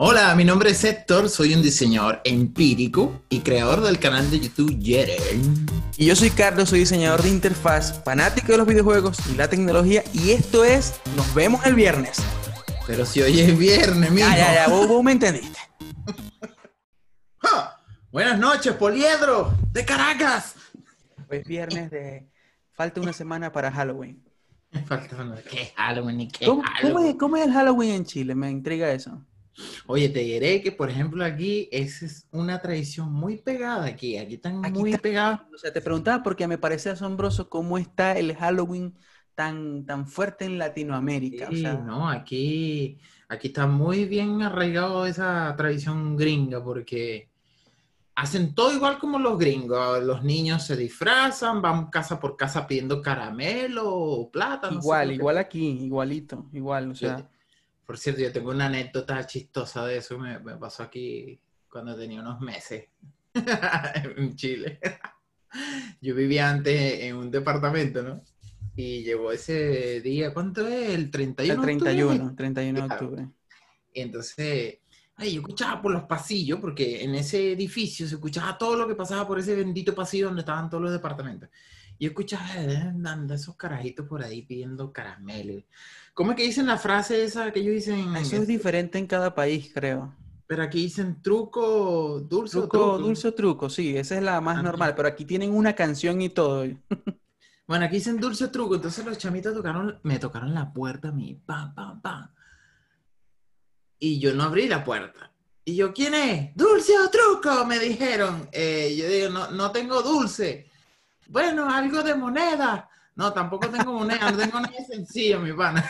Hola, mi nombre es Héctor, soy un diseñador empírico y creador del canal de YouTube Yeren. Y yo soy Carlos, soy diseñador de interfaz, fanático de los videojuegos y la tecnología. Y esto es Nos vemos el viernes. Pero si hoy es viernes, mijo. Ya, ya, ya, vos, vos me entendiste. ¡Ja! Buenas noches, Poliedro, de Caracas. Hoy es viernes de... Falta una semana para Halloween. Falta de ¿Qué Halloween y qué ¿Cómo, Halloween? cómo es, cómo es el Halloween en Chile? Me intriga eso. Oye, te diré que, por ejemplo, aquí esa es una tradición muy pegada aquí. Aquí están Aquí muy está- pegados. O sea, te preguntaba porque me parece asombroso cómo está el Halloween tan, tan fuerte en Latinoamérica. O Sí, sea, no, aquí, aquí está muy bien arraigado esa tradición gringa porque hacen todo igual como los gringos. Los niños se disfrazan, van casa por casa pidiendo caramelo o plata. no sé igual, que- igual aquí, igualito, igual. O sea, Por cierto, yo tengo una anécdota chistosa de eso, me, me pasó aquí cuando tenía unos meses en Chile. Yo vivía antes en un departamento, ¿no? Y llegó ese día, ¿cuánto es? El 31 el de octubre. 31, 31 de Claro. octubre. Y entonces, ay, yo escuchaba por los pasillos, porque en ese edificio se escuchaba todo lo que pasaba por ese bendito pasillo donde estaban todos los departamentos. Yo escuchaba, eh, anda esos carajitos por ahí pidiendo caramelo. ¿Cómo es que dicen la frase esa que ellos dicen? Eso es diferente en cada país, creo. Pero aquí dicen truco, dulce o Truco, truco. dulce o truco, sí, esa es la más normal, pero aquí tienen una canción y todo. Bueno, aquí dicen dulce o truco. Entonces los chamitos tocaron, me tocaron la puerta a mí. Pam, pam, pam. Y yo no abrí la puerta. Y yo, ¿quién es? ¿Dulce o truco? Me dijeron. Eh, yo digo, no, no tengo dulce. Bueno, algo de moneda. No, tampoco tengo moneda, no tengo nada sencillo, mi pana.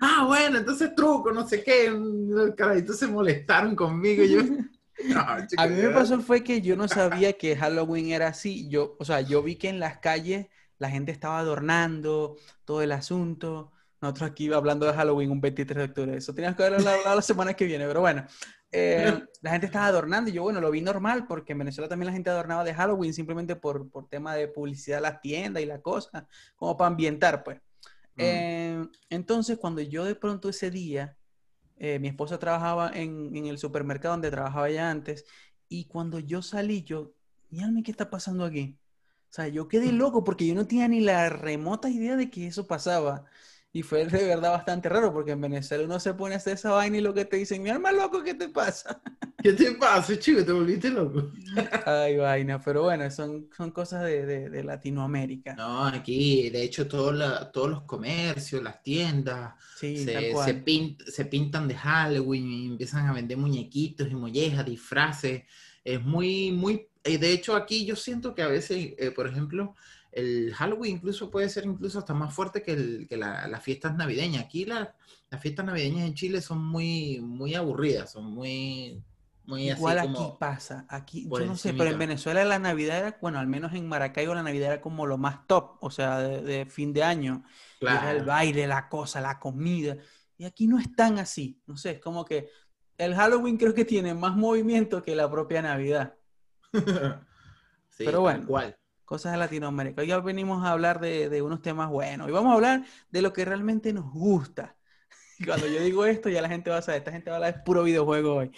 ah, bueno, entonces truco, no sé qué. Los carajitos se molestaron conmigo. yo, no, A mí me pasó fue que yo no sabía que Halloween era así. Yo, o sea, yo vi que en las calles la gente estaba adornando todo el asunto. Nosotros aquí hablando de Halloween un 23 de octubre. Eso teníamos que haberlo hablado la semana que viene, pero bueno. Eh, la gente estaba adornando y yo, bueno, lo vi normal porque en Venezuela también la gente adornaba de Halloween simplemente por, por tema de publicidad las tiendas y la cosa, como para ambientar, pues. Mm. Eh, entonces, cuando yo de pronto ese día, eh, mi esposa trabajaba en, en el supermercado donde trabajaba ya antes, y cuando yo salí, yo, mírame qué está pasando aquí. O sea, yo quedé loco porque yo no tenía ni la remota idea de que eso pasaba. Y fue de verdad bastante raro porque en Venezuela uno se pone a hacer esa vaina y lo que te dicen, mi alma loco, ¿qué te pasa? ¿Qué te pasa, chico? ¿Te volviste loco? Ay, vaina, pero bueno, son, son cosas de, de- de Latinoamérica. No, aquí, de hecho, todo la- todos los comercios, las tiendas, Sí, se, se pintan de Halloween y empiezan a vender muñequitos y mollejas, disfraces. Es muy, muy... eh, De hecho, aquí yo siento que a veces, eh, por ejemplo, el Halloween incluso puede ser incluso hasta más fuerte que, el- que la- las fiestas navideñas. Aquí la- las fiestas navideñas en Chile son muy, muy aburridas, son muy, muy así Igual aquí como... pasa, aquí, yo no sé, pero en. Venezuela la Navidad era, bueno, al menos en Maracaibo la Navidad era como lo más top, o sea, de, de fin de año. Y era el Claro. baile, la cosa, la comida. Y aquí no es tan así, no sé, es como que el Halloween creo que tiene más movimiento que la propia Navidad. Sí, Pero bueno. cual. Cosas de Latinoamérica. Hoy ya venimos a hablar de, de unos temas buenos. Y vamos a hablar de lo que realmente nos gusta. Cuando yo digo esto, ya la gente va a saber, esta gente va a hablar de puro videojuego hoy.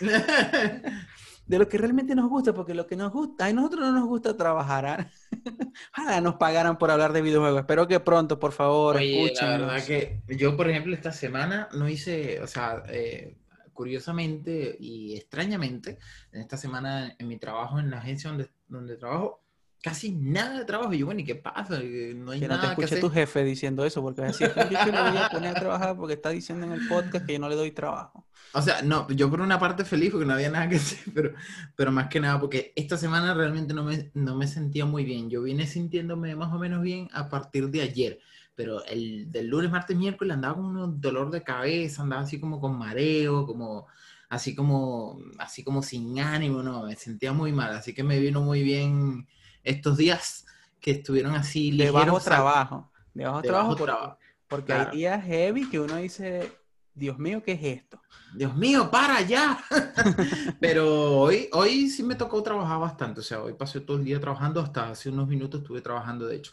de lo que realmente nos gusta, porque lo que nos gusta, a nosotros no nos gusta trabajar. ¿ah? Ojalá nos pagaran por hablar de videojuegos. Espero que pronto, por favor, Oye, la verdad que yo, por ejemplo, esta semana no hice, o sea, eh, curiosamente y extrañamente, en esta semana en mi trabajo en la agencia donde, donde trabajo, casi nada de trabajo. Y yo, bueno, ¿y qué pasa? Eh, No hay Que no te nada que escuche hacer. tu jefe diciendo eso, porque así es que yo lo voy a poner a trabajar porque está diciendo en el podcast que yo no le doy trabajo. O sea, no, yo por una parte feliz porque no había nada que hacer, pero, pero más que nada porque esta semana realmente no me, no me sentía muy bien. Yo vine sintiéndome más o menos bien a partir de ayer, pero el del lunes, martes, miércoles andaba con un dolor de cabeza, andaba así como con mareo, como así como, así como sin ánimo, no, me sentía muy mal, así que me vino muy bien estos días que estuvieron así De bajo trabajo. De bajo de trabajo bajo porque, trabajo. porque Claro. hay días heavy que uno dice, Dios mío, ¿qué es esto? Dios mío, para ya. Pero hoy, hoy sí me tocó trabajar bastante. O sea, hoy pasé todo el día trabajando, hasta hace unos minutos estuve trabajando, de hecho.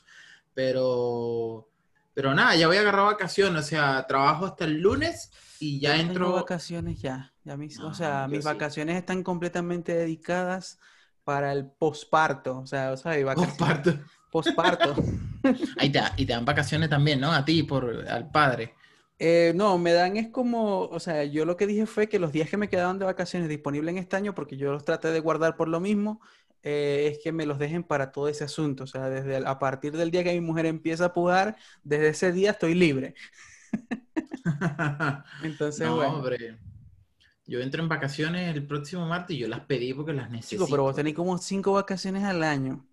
Pero Pero nada, ya voy a agarrar vacaciones, o sea, trabajo hasta el lunes y ya Yo entro. tengo vacaciones ya. ya mis, o No, sea, mis sí. vacaciones están completamente dedicadas para el posparto. O sea, o sea, vacaciones. Comparto. Posparto. Ahí te, y te dan vacaciones también, ¿no? A ti, por, al padre. Eh, no, me dan es como, o sea, yo lo que dije fue que los días que me quedaban de vacaciones disponibles en este año, porque yo los traté de guardar por lo mismo, eh, es que me los dejen para todo ese asunto. O sea, desde el- a partir del día que mi mujer empieza a pujar, desde ese día estoy libre. Entonces, no, bueno. hombre. Yo entro en vacaciones el próximo martes y yo las pedí porque las necesito. Chico, pero vos tenés como cinco vacaciones al año.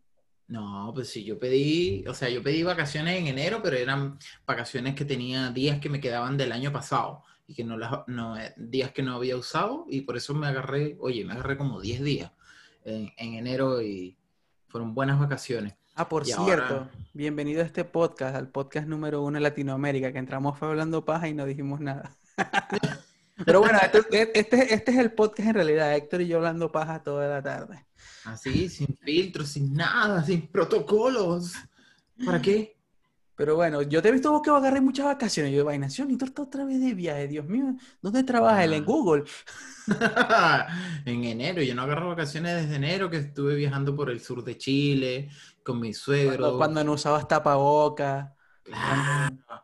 No, pues sí, yo pedí, o sea, yo pedí vacaciones en enero, pero eran vacaciones que tenía días que me quedaban del año pasado y que no las, no, eh, días que no había usado y por eso me agarré, oye, me agarré como 10 días en, en enero y fueron buenas vacaciones. Ah, por Y cierto, ahora- bienvenido a este podcast, al podcast número uno en Latinoamérica, que entramos fue hablando paja y no dijimos nada. Pero bueno, este, este, este es el podcast en realidad, Héctor y yo hablando paja toda la tarde. Así, sin filtros, sin nada, sin protocolos. ¿Para qué? Pero bueno, yo te he visto vos que agarré muchas vacaciones. Yo, vainación, y tú estás otra vez de viaje, Dios mío, ¿dónde trabajas? ¿Él en Ah. Google? en enero, yo no agarro vacaciones desde enero, que estuve viajando por el sur de Chile con mi suegro. Cuando, cuando no usabas tapabocas, Claro. cuando,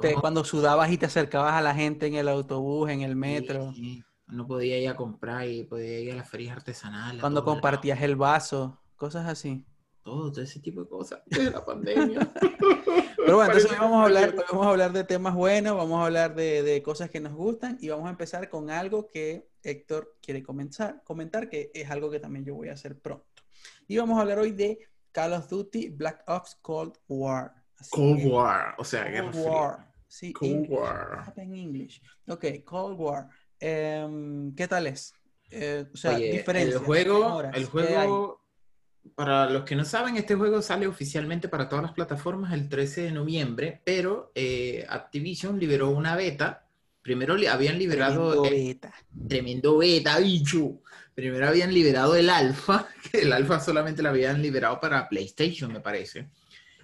te, No. cuando sudabas y te acercabas a la gente en el autobús, en el metro, Sí, no podía ir a comprar y podía ir a las ferias artesanales. cuando compartías el vaso, cosas así. Todo, todo ese tipo de cosas. De la pandemia. Pero bueno, entonces hoy vamos a hablar, vamos a hablar de temas buenos, vamos a hablar de, de cosas que nos gustan y vamos a empezar con algo que Héctor quiere comenzar, comentar, que es algo que también yo voy a hacer pronto. Y vamos a hablar hoy de Call of Duty Black Ops Cold War. Así Cold que- War, o sea, Guerra Cold Fría. War. Sí, Cold English. War. In English. Ok, Cold War. Em, ¿qué tal es? Eh, o sea, Oye, el juego, el juego, para los que no saben, este juego sale oficialmente para todas las plataformas el 13 de noviembre, pero eh, Activision liberó una beta. Primero li- habían liberado Tremendo el beta. tremendo beta, bicho. Primero habían liberado el alfa, que el alfa solamente lo habían liberado para PlayStation, me parece.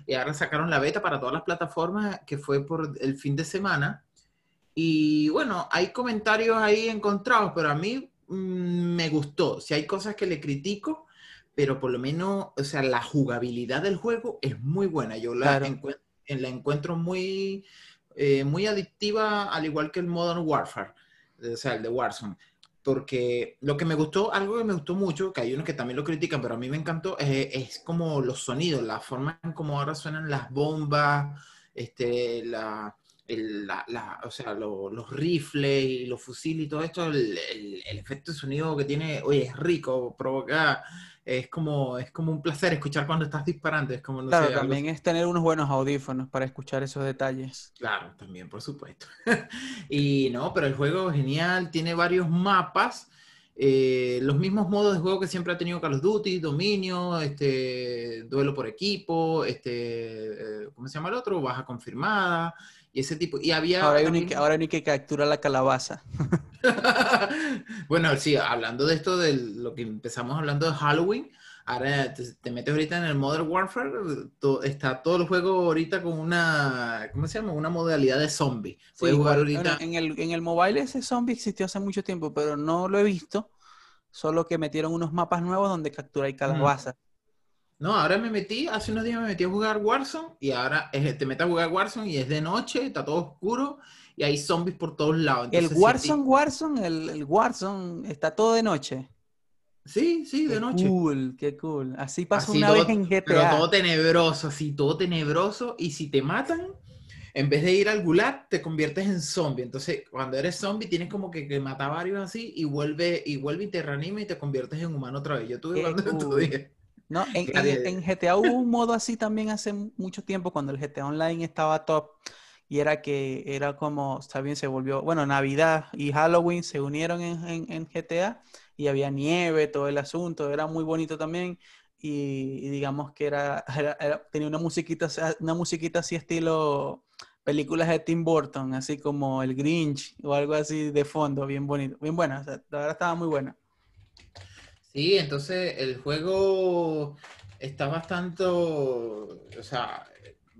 Y ahora sacaron la beta para todas las plataformas, que fue por el fin de semana. Y bueno, hay comentarios ahí encontrados, pero a mí mm, me gustó. Si hay cosas que le critico, pero por lo menos, o sea, la jugabilidad del juego es muy buena. Yo la, Claro. encuent- la encuentro muy, eh, muy adictiva, al igual que el Modern Warfare, o sea, el de Warzone. Porque lo que me gustó, algo que me gustó mucho, que hay unos que también lo critican, pero a mí me encantó, es, es como los sonidos, la forma en cómo ahora suenan las bombas, este, la, el- la- o sea, lo- los rifles y los fusiles y todo esto, el, el- el efecto de sonido que tiene, oye, es rico, provoca, es como, es como un placer escuchar cuando estás disparando, es como, no Claro, sé, algo también es tener unos buenos audífonos para escuchar esos detalles. Claro, también, por supuesto. y no, pero el juego genial, tiene varios mapas, eh, los mismos modos de juego que siempre ha tenido Call of Duty, dominio, este, duelo por equipo, este, eh, ¿cómo se llama el otro? Baja confirmada, y ese tipo. Y había Ahora hay también- que, ahora hay que captura la calabaza. bueno, sí, hablando de esto, de lo que empezamos hablando de Halloween, ahora te, te metes ahorita en el Modern Warfare, to- está todo el juego ahorita con una, ¿cómo se llama? Una modalidad de zombie. Puedes Sí, jugar ahorita. en el, en el mobile ese zombie existió hace mucho tiempo, pero no lo he visto. Solo que metieron unos mapas nuevos donde capturáis calabaza. No, ahora me metí, hace unos días me metí a jugar Warzone y ahora es- te metes a jugar Warzone y es de noche, está todo oscuro y hay zombies por todos lados. El Entonces, si Warzone, Warzone, el, el Warzone está todo de noche. Sí, sí, de Qué noche. cool, qué cool. Así pasó Así una todo- vez en Pero GTA. todo tenebroso, así, todo tenebroso. Y si te matan, en vez de ir al gulag, te conviertes en zombie. Entonces, cuando eres zombie, tienes como que, que matar a varios así y vuelve, y vuelve y te reanima y te conviertes en humano otra vez. Yo estuve tu día. No, en, en GTA hubo un modo así también hace mucho tiempo cuando el GTA Online estaba top y era que era como, está se volvió, bueno, Navidad y Halloween se unieron en, en- GTA y había nieve, todo el asunto, era muy bonito también y, digamos que era- tenía una musiquita, una musiquita así estilo películas de Tim Burton, así como El Grinch o algo así de fondo, bien bonito, bien buena, o sea, la verdad estaba muy buena. Sí, entonces el juego está bastante, o sea,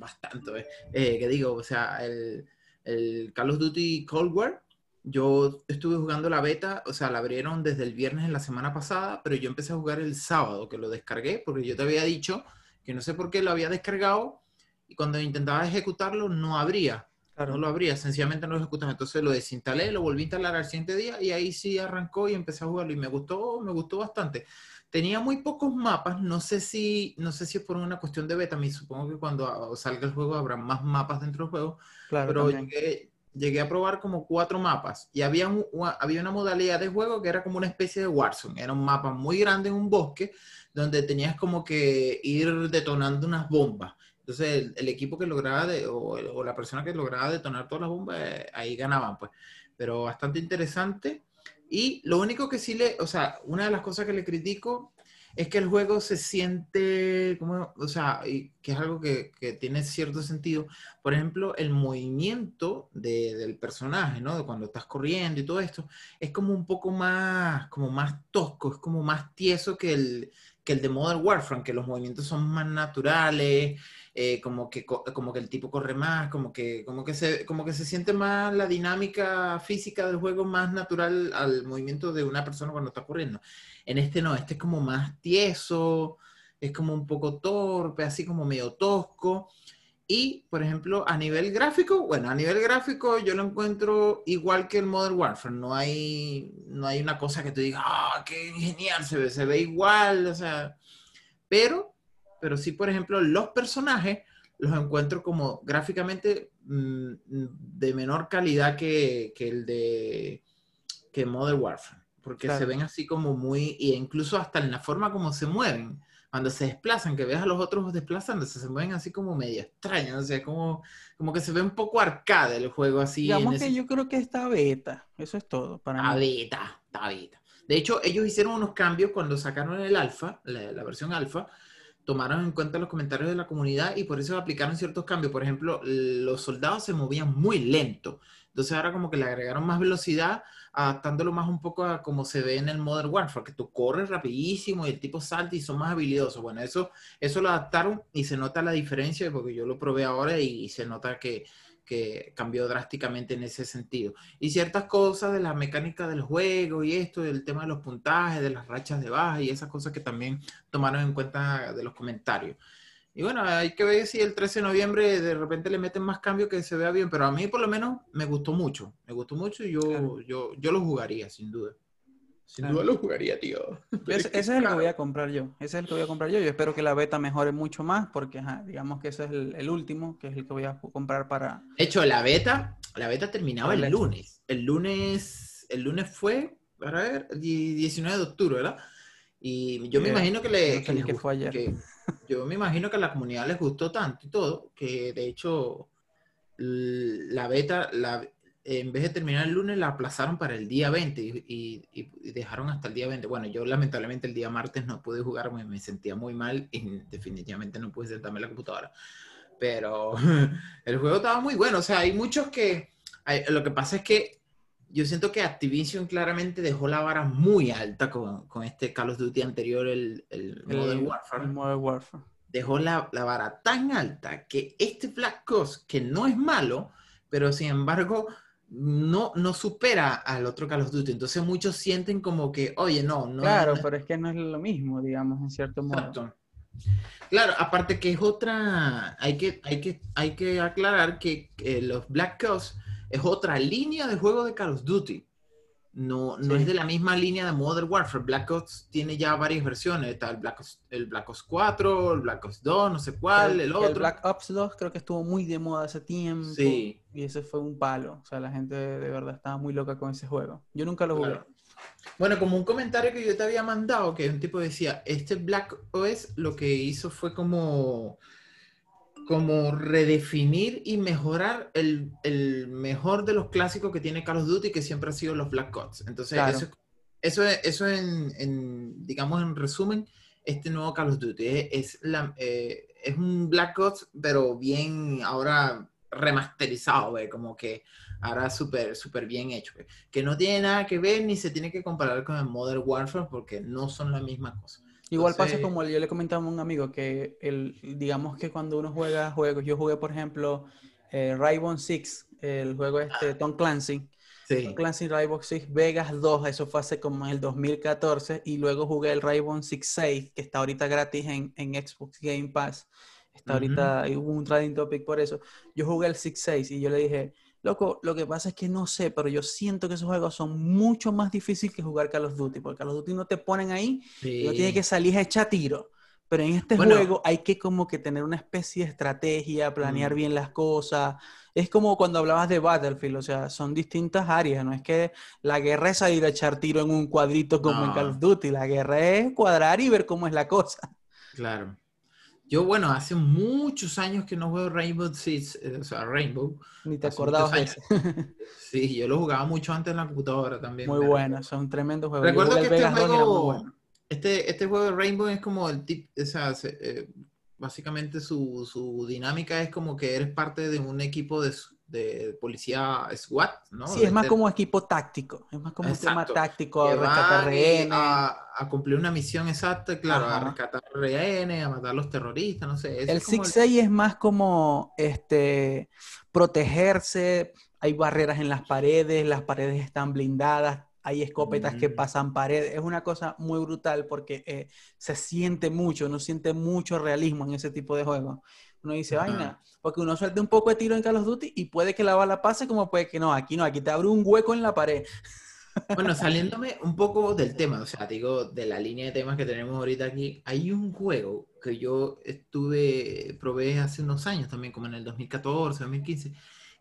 bastante, ¿eh? Eh, que digo, o sea, el, el Call of Duty Cold War, yo estuve jugando la beta, o sea, la abrieron desde el viernes en la semana pasada, pero yo empecé a jugar el sábado, que lo descargué, porque yo te había dicho que no sé por qué lo había descargado y cuando intentaba ejecutarlo no abría. No lo abría, sencillamente no lo ejecutaba. Entonces lo desinstalé, lo volví a instalar al siguiente día y ahí sí arrancó y empecé a jugarlo y me gustó, me gustó bastante. Tenía muy pocos mapas, no sé si, no sé si es por una cuestión de beta, me supongo que cuando salga el juego habrá más mapas dentro del juego, claro, pero llegué, llegué, a probar como cuatro mapas y había, había una modalidad de juego que era como una especie de Warzone, era un mapa muy grande en un bosque donde tenías como que ir detonando unas bombas. Entonces el, equipo que lograba, de, o, la persona que lograba detonar todas las bombas, eh, ahí ganaban, pues. Pero bastante interesante. Y lo único que sí le, o sea, una de las cosas que le critico es que el juego se siente, como, o sea, y que es algo que, que, tiene cierto sentido. Por ejemplo, el movimiento de, del personaje, ¿no? De cuando estás corriendo y todo esto, es como un poco más, como más tosco, es como más tieso que el, que el de Modern Warfare, que los movimientos son más naturales, eh, como, que, como que el tipo corre más, como que, como, que se, como que se siente más la dinámica física del juego más natural al movimiento de una persona cuando está corriendo. En este no, este es como más tieso, es como un poco torpe, así como medio tosco. Y, por ejemplo, a nivel gráfico, bueno, a nivel gráfico yo lo encuentro igual que el Modern Warfare. No hay, no hay una cosa que te diga, ah, qué genial, se ve, se ve igual, o sea, pero pero sí, por ejemplo, los personajes los encuentro como gráficamente mm, de menor calidad que, que, el de que Modern Warfare, porque se ven así como muy, e incluso hasta en la forma como se mueven, cuando se desplazan, que ves a los otros desplazándose, se mueven así como medio extraños, o sea, como, como que se ve un poco arcade el juego así. Digamos que yo creo que está beta, eso es todo para está beta, está beta. De hecho, ellos hicieron unos cambios cuando sacaron el alfa, la, la versión alfa, tomaron en cuenta los comentarios de la comunidad y por eso aplicaron ciertos cambios. Por ejemplo, los soldados se movían muy lento. Entonces ahora como que le agregaron más velocidad, adaptándolo más un poco a como se ve en el Modern Warfare, que tú corres rapidísimo y el tipo salta y son más habilidosos. Bueno, eso, eso lo adaptaron y se nota la diferencia porque yo lo probé ahora y se nota que que cambió drásticamente en ese sentido. Y ciertas cosas de la mecánica del juego y esto, del tema de los puntajes, de las rachas de baja y esas cosas que también tomaron en cuenta de los comentarios. Y bueno, hay que ver si el 13 de noviembre de repente le meten más cambios que se vea bien, pero a mí por lo menos me gustó mucho, me gustó mucho y yo, yo, yo lo jugaría, sin duda. Sin duda lo jugaría, tío. ese es el que voy a comprar yo. Ese es el que voy a comprar yo. Yo espero que la beta mejore mucho más porque, digamos que ese es el, último, que es el que voy a comprar para... De hecho, la beta, la beta terminaba el lunes. El lunes, el lunes fue, para ver, 19 de octubre, ¿verdad? Y yo me imagino que le... que, fue ayer. yo me imagino que a la comunidad les gustó tanto y todo, que de hecho la beta, la, en vez de terminar el lunes, la aplazaron para el día 20 y, dejaron hasta el día 20. Bueno, yo lamentablemente el día martes no pude jugar, me, me sentía muy mal y definitivamente no pude sentarme en la computadora. Pero el juego estaba muy bueno, o sea, hay muchos que... lo que pasa es que yo siento que Activision claramente dejó la vara muy alta con, con este Call of Duty anterior, el, el, Modern Warfare. Modern Warfare. Dejó la, la, vara tan alta que este Black Ops, que no es malo, pero sin embargo no, no supera al otro Call of Duty. Entonces muchos sienten como que, oye, no, no. Claro, pero es que no es lo mismo, digamos, en cierto modo. Claro, aparte que es otra, hay que, hay que, hay que aclarar que los Black Ops es otra línea de juego de Call of Duty. No, no es de la misma línea de Modern Warfare. Black Ops tiene ya varias versiones. Está el Black Ops, el Black Ops 4, el Black Ops 2, no sé cuál, el, otro. El Black Ops 2 creo que estuvo muy de moda hace tiempo. Sí. Y ese fue un palo. O sea, la gente de verdad estaba muy loca con ese juego. Yo nunca lo jugué. Bueno, como un comentario que yo te había mandado, que un tipo decía, este Black Ops lo que hizo fue como como redefinir y mejorar el, el, mejor de los clásicos que tiene Call of Duty, que siempre ha sido los Black Ops. Entonces, eso, eso, eso en, en, digamos, en resumen, este nuevo Call of Duty es, la, eh, es un Black Ops, pero bien ahora remasterizado, como que ahora súper súper bien hecho, que no tiene nada que ver ni se tiene que comparar con el Modern Warfare porque no son la misma cosa. Igual pasa como yo le comentaba a un amigo que el, digamos que cuando uno juega juegos, yo jugué por ejemplo eh, Rainbow Six, el juego este ah. Tom Clancy. Sí. Tom Clancy Rainbow Six Vegas 2, eso fue hace como en el 2014 y luego jugué el Rainbow Six 6 que está ahorita gratis en, en Xbox Game Pass. Está ahorita, hubo un trading topic por eso. Yo jugué el Six 6 y yo le dije, loco, lo que pasa es que no sé, pero yo siento que esos juegos son mucho más difíciles que jugar Call of Duty, porque Call of Duty no te ponen ahí y no tiene que salir a echar tiro. Pero en este juego hay que como que tener una especie de estrategia, planear bien las cosas. Es como cuando hablabas de Battlefield, o sea, son distintas áreas. No es que la guerra es salir a echar tiro en un cuadrito como en Call of Duty. La guerra es cuadrar y ver cómo es la cosa. Claro. Yo, bueno, hace muchos años que no juego Rainbow Six, eh, o sea, Rainbow. Ni te acordabas de eso. sí, yo lo jugaba mucho antes en la computadora también. Muy bueno, son tremendos juegos. Recuerdo que este juego, este, este juego de Rainbow es como el tip, o sea, eh, básicamente su, su, dinámica es como que eres parte de un equipo de, de policía SWAT, ¿no? Sí, es más como equipo táctico, es más como un tema táctico, a rescatar rehenes. A, cumplir una misión exacta, claro, a rescatar rehenes, a matar a los terroristas, no sé. el 6 es más como este, protegerse, hay barreras en las paredes, las paredes están blindadas, hay escopetas que pasan paredes. Es una cosa muy brutal porque eh, se siente mucho, uno siente mucho realismo en ese tipo de juegos. Uno dice, vaina, porque uno suelta un poco de tiro en Call of Duty y puede que la bala pase como puede que no. Aquí no, aquí te abre un hueco en la pared. Bueno, saliéndome un poco del tema, o sea, digo, de la línea de temas que tenemos ahorita aquí, hay un juego que yo estuve, probé hace unos años también, como en el 2014, 2015,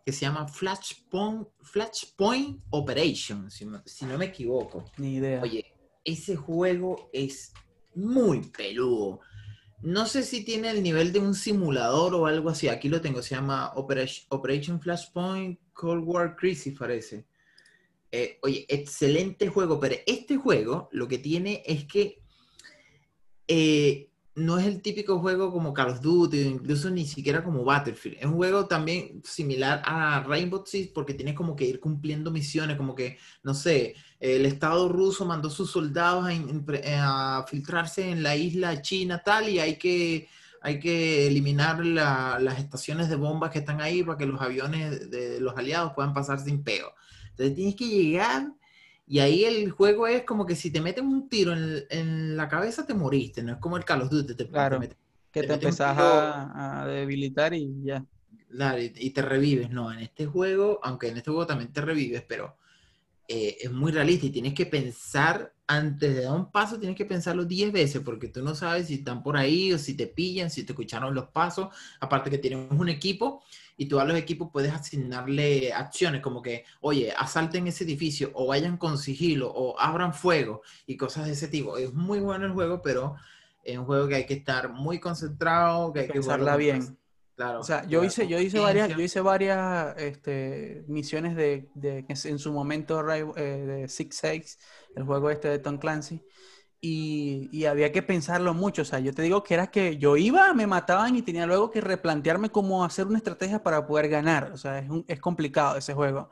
que se llama Flashpoint, Flashpoint Operation, si, si no me equivoco. Ni idea. Oye, ese juego es muy peludo. No sé si tiene el nivel de un simulador o algo así. Aquí lo tengo, se llama Operation, Flashpoint Cold War Crisis, parece. Eh, oye, excelente juego, pero este juego lo que tiene es que eh, no es el típico juego como Call of Duty, incluso ni siquiera como Battlefield. Es un juego también similar a Rainbow Six porque tienes como que ir cumpliendo misiones, como que, no sé, el Estado ruso mandó sus soldados a, filtrarse en la isla china tal y hay que, hay que eliminar las estaciones de bombas que están ahí para que los aviones de los aliados puedan pasar sin peo. Entonces tienes que llegar y ahí el juego es como que si te meten un tiro en, la cabeza te moriste, no es como el Call of Duty. Te, claro, que te, empezás a, debilitar y ya. Claro, y, te revives. No, en este juego, aunque en este juego también te revives, pero eh, es muy realista y tienes que pensar, antes de dar un paso, tienes que pensarlo 10 veces, porque tú no sabes si están por ahí o si te pillan, si te escucharon los pasos. Aparte que tienes un equipo y tú a los equipos puedes asignarle acciones como que, oye, asalten ese edificio o vayan con sigilo o abran fuego y cosas de ese tipo. Es muy bueno el juego, pero es un juego que hay que estar muy concentrado, que hay que usarla bien. Claro. O sea, yo hice, yo hice varias, yo hice varias este, misiones de, de, en su momento eh, de Six Six, el juego este de Tom Clancy y, había que pensarlo mucho. O sea, yo te digo que era que yo iba, me mataban y tenía luego que replantearme cómo hacer una estrategia para poder ganar. O sea, es, es complicado ese juego.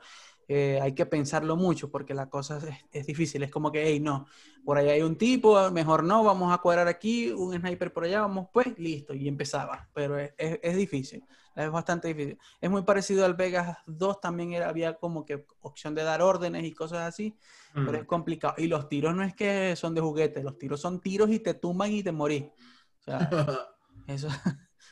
Eh, hay que pensarlo mucho porque la cosa es, difícil. Es como que, hey, no, por ahí hay un tipo, mejor no, vamos a cuadrar aquí, un sniper por allá, vamos pues, listo, y empezaba. Pero es, es difícil, es bastante difícil. Es muy parecido al Vegas 2, también era, había como que opción de dar órdenes y cosas así, pero es mm. complicado. Y los tiros no es que son de juguete, los tiros son tiros y te tumban y te morís. O sea, eso...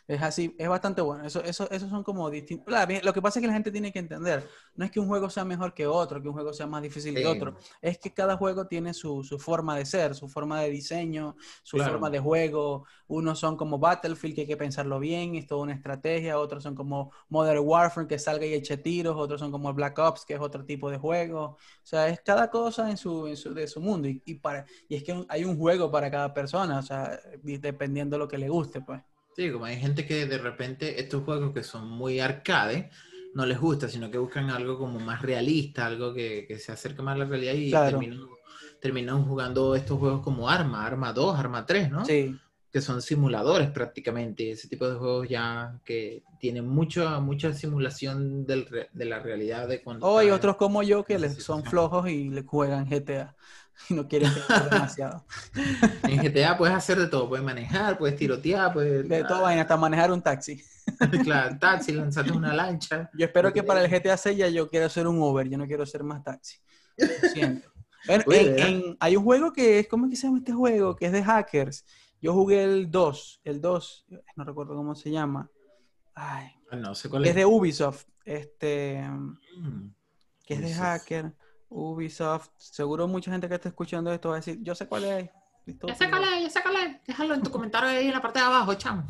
Es así, es bastante bueno. Eso, eso, eso son como distintos. Lo que pasa es que la gente tiene que entender, no es que un juego sea mejor que otro, que un juego sea más difícil que otro, es que cada juego tiene su, su, forma de ser, su forma de diseño, su forma de juego. Unos son como Battlefield, que hay que pensarlo bien, es toda una estrategia. Otros son como Modern Warfare, que salga y eche tiros. Otros son como Black Ops, que es otro tipo de juego. O sea, es cada cosa en su, en su, de su mundo. Y, y, para, y es que hay un juego para cada persona, o sea, dependiendo de lo que le guste, pues. Sí, como hay gente que de repente estos juegos que son muy arcade no les gusta, sino que buscan algo como más realista, algo que, que se acerque más a la realidad y terminan, jugando estos juegos como Arma, Arma 2, Arma 3, ¿no? Sí. Que son simuladores prácticamente, ese tipo de juegos ya que tienen mucha, mucha simulación del, de la realidad de cuando... O hay otros como yo que les son flojos y le juegan GTA. y no quieren pensar demasiado. En GTA puedes hacer de todo, puedes manejar, puedes tirotear, puedes... De todo vaina, hasta manejar un taxi. claro, taxi, lanzarte una lancha. Yo espero que para el GTA 6 ya yo quiero ser un Uber, yo no quiero ser más taxi. Lo siento. Bueno, hay un juego que es, ¿cómo es que se llama este juego? Que es de hackers. Yo jugué el 2, el 2, no recuerdo cómo se llama. Ay, Ah, No sé cuál es es. de Ubisoft, este, Mm. que es de hacker, Ubisoft. Seguro mucha gente que está escuchando esto va a decir, yo sé cuál es. Ya sácale, ya sácale. Déjalo en tu comentario ahí en la parte de abajo, chamo.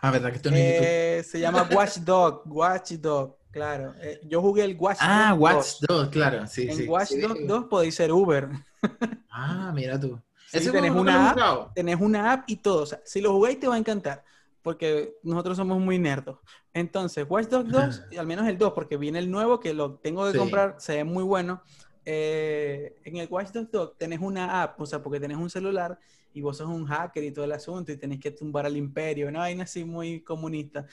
ah, ¿verdad que esto no es YouTube? Eh, se llama Watchdog, Watchdog, claro. Eh, yo jugué el Watchdog Ah, 2. Watch 2, claro, sí, En sí. Watchdog Sí. 2 podéis ser Uber. Ah, mira tú. Sí, Ese tenés una app, tenés una app y todo. O sea, si lo jugáis te va a encantar. Porque nosotros somos muy nerdos. Entonces, Watch Dogs 2, y al menos el 2, porque viene el nuevo que lo tengo que Sí. comprar, se ve muy bueno. Eh, en el Watch Dogs 2 tenés una app, o sea, porque tenés un celular y vos sos un hacker y todo el asunto y tenés que tumbar al imperio. Una vaina así muy comunista.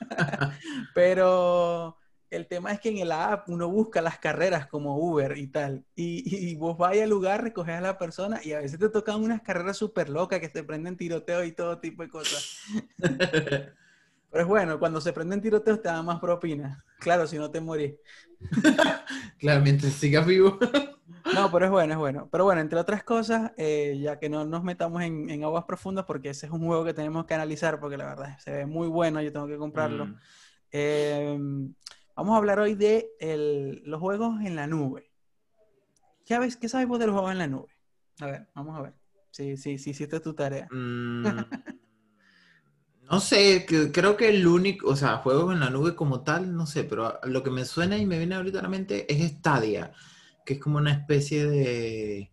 Pero el tema es que en el app uno busca las carreras como Uber y tal. Y, vos vais al lugar, recoges a la persona y a veces te tocan unas carreras súper locas que se prenden tiroteos y todo tipo de cosas. Pero es bueno, cuando se prenden tiroteos te dan más propina. Claro, si no te morís. claro, mientras sigas vivo. No, pero es bueno, es bueno. Pero bueno, entre otras cosas, eh, ya que no nos metamos en, en aguas profundas, porque ese es un juego que tenemos que analizar, porque la verdad se ve muy bueno, yo tengo que comprarlo. Mm. Eh, vamos a hablar hoy de el- los juegos en la nube. ¿Qué sabes, ¿Qué sabes vos de los juegos en la nube? A ver, vamos a ver. Sí, sí, sí, hiciste tu tarea. Mm, No sé, que- creo que el único, o sea, juegos en la nube como tal, no sé, pero lo que me suena y me viene ahorita a la mente es Stadia, que es como una especie de...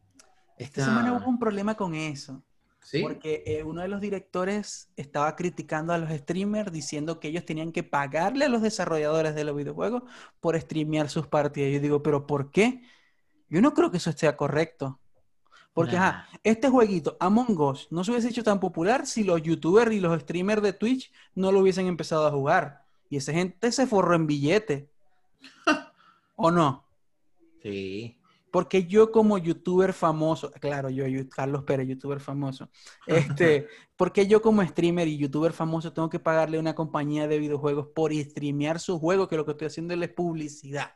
Esta Esta... semana hubo un problema con eso. ¿Sí? Porque eh, uno de los directores estaba criticando a los streamers diciendo que ellos tenían que pagarle a los desarrolladores de los videojuegos por streamear sus partidas. Yo digo, ¿pero por qué? Yo no creo que eso esté correcto. Porque, Nah. ajá, este jueguito, Among Us, no se hubiese hecho tan popular si los youtubers y los streamers de Twitch no lo hubiesen empezado a jugar. Y esa gente se forró en billete. ¿O no? Sí. Porque yo como youtuber famoso, claro, yo, yo, Carlos Pérez, youtuber famoso, este, porque yo como streamer y youtuber famoso tengo que pagarle a una compañía de videojuegos por streamear su juego, que lo que estoy haciendo es publicidad.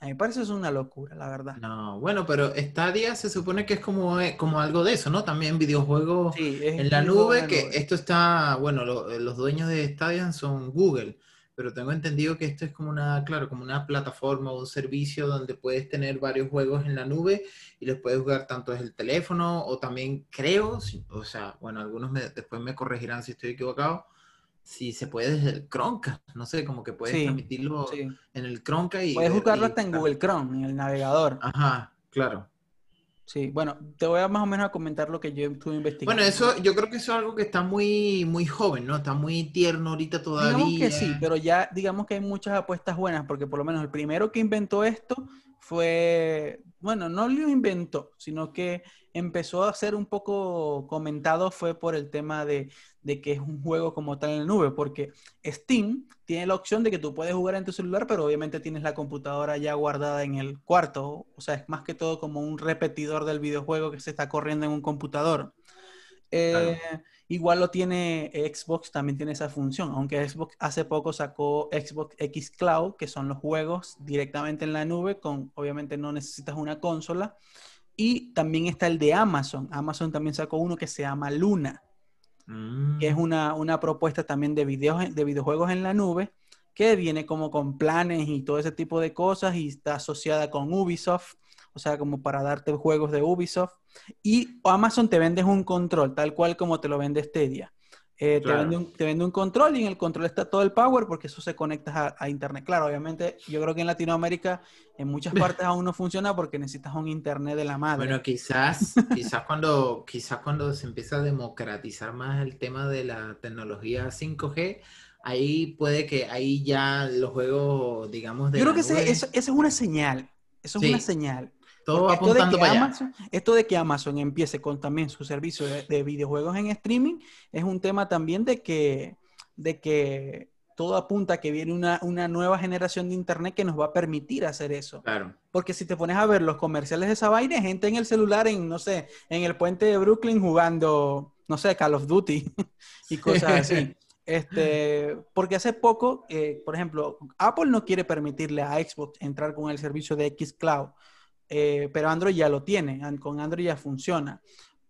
A mí me parece eso una locura, la verdad. No, bueno, pero Stadia se supone que es como, eh, como algo de eso, ¿no? También videojuegos Sí, es en la nube, que nube. esto está, bueno, lo- los dueños de Stadia son Google, pero tengo entendido que esto es como una, claro, como una plataforma o un servicio donde puedes tener varios juegos en la nube y los puedes jugar tanto desde el teléfono o también creo, o sea, bueno, algunos me- después me corregirán si estoy equivocado, si se puede desde el Chromecast, no sé, como que puedes Sí, transmitirlo Sí. en el Chromecast y Puedes y hasta en Google Chrome, en el navegador. Ajá, claro. Sí, bueno, te voy a más o menos a comentar lo que yo estuve investigando. Bueno, eso, yo creo que eso es algo que está muy, muy joven, ¿no? Está muy tierno ahorita todavía. Digamos que sí, pero ya digamos que hay muchas apuestas buenas, porque por lo menos el primero que inventó esto fue, bueno, no lo inventó, sino que empezó a ser un poco comentado fue por el tema de, de que es un juego como tal en la nube, porque Steam tiene la opción de que tú puedes jugar en tu celular, pero obviamente tienes la computadora ya guardada en el cuarto, o sea, es más que todo como un repetidor del videojuego que se está corriendo en un computador. Eh, Igual lo tiene Xbox, también tiene esa función, aunque Xbox hace poco sacó Xbox X Cloud, que son los juegos directamente en la nube, con obviamente no necesitas una consola. Y también está el de Amazon. Amazon también sacó uno que se llama Luna, Mm, que es una, una propuesta también de, de videojuegos en la nube, que viene como con planes y todo ese tipo de cosas y está asociada con Ubisoft, o sea, como para darte juegos de Ubisoft. Y Amazon te vende un control, tal cual como te lo vende Stadia. Eh, Claro. te, vende un, te vende un control y en el control está todo el power porque eso se conecta a, a internet. Claro, obviamente yo creo que en Latinoamérica en muchas partes aún no funciona porque necesitas un internet de la madre. Bueno, quizás, quizás cuando, quizás cuando se empieza a democratizar más el tema de la tecnología 5G, ahí puede que ahí ya los juegos, digamos, de yo creo que ese- eso, eso es una señal. Eso es Sí. una señal. Todo esto de que para allá. Amazon- esto de que Amazon empiece con también su servicio de, de videojuegos en streaming es un tema también de que, de que todo apunta a que viene una, una, nueva generación de Internet que nos va a permitir hacer eso. Claro. Porque si te pones a ver los comerciales de esa vaina, gente en el celular, en, no sé, en el puente de Brooklyn jugando, no sé, Call of Duty y cosas así. Este, porque hace poco, eh, por ejemplo, Apple no quiere permitirle a Xbox entrar con el servicio de Xcloud, eh, pero Android ya lo tiene, con Android ya funciona.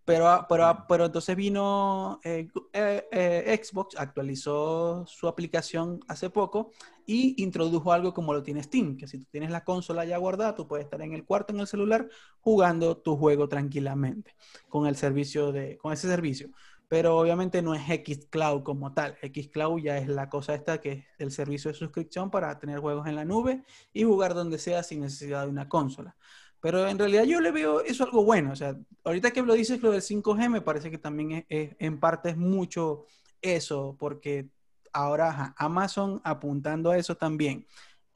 Pero, pero, pero entonces vino eh, eh, Xbox, actualizó su aplicación hace poco y introdujo algo como lo tiene Steam, que si tú tienes la consola ya guardada, tú puedes estar en el cuarto, en el celular, jugando tu juego tranquilamente con el servicio de, con ese servicio pero obviamente no es Xcloud como tal. Xcloud ya es la cosa esta que es el servicio de suscripción para tener juegos en la nube y jugar donde sea sin necesidad de una consola. Pero en realidad yo le veo eso algo bueno. O sea, ahorita que lo dices lo del 5G, me parece que también es, en parte es mucho eso, porque ahora Amazon apuntando a eso también.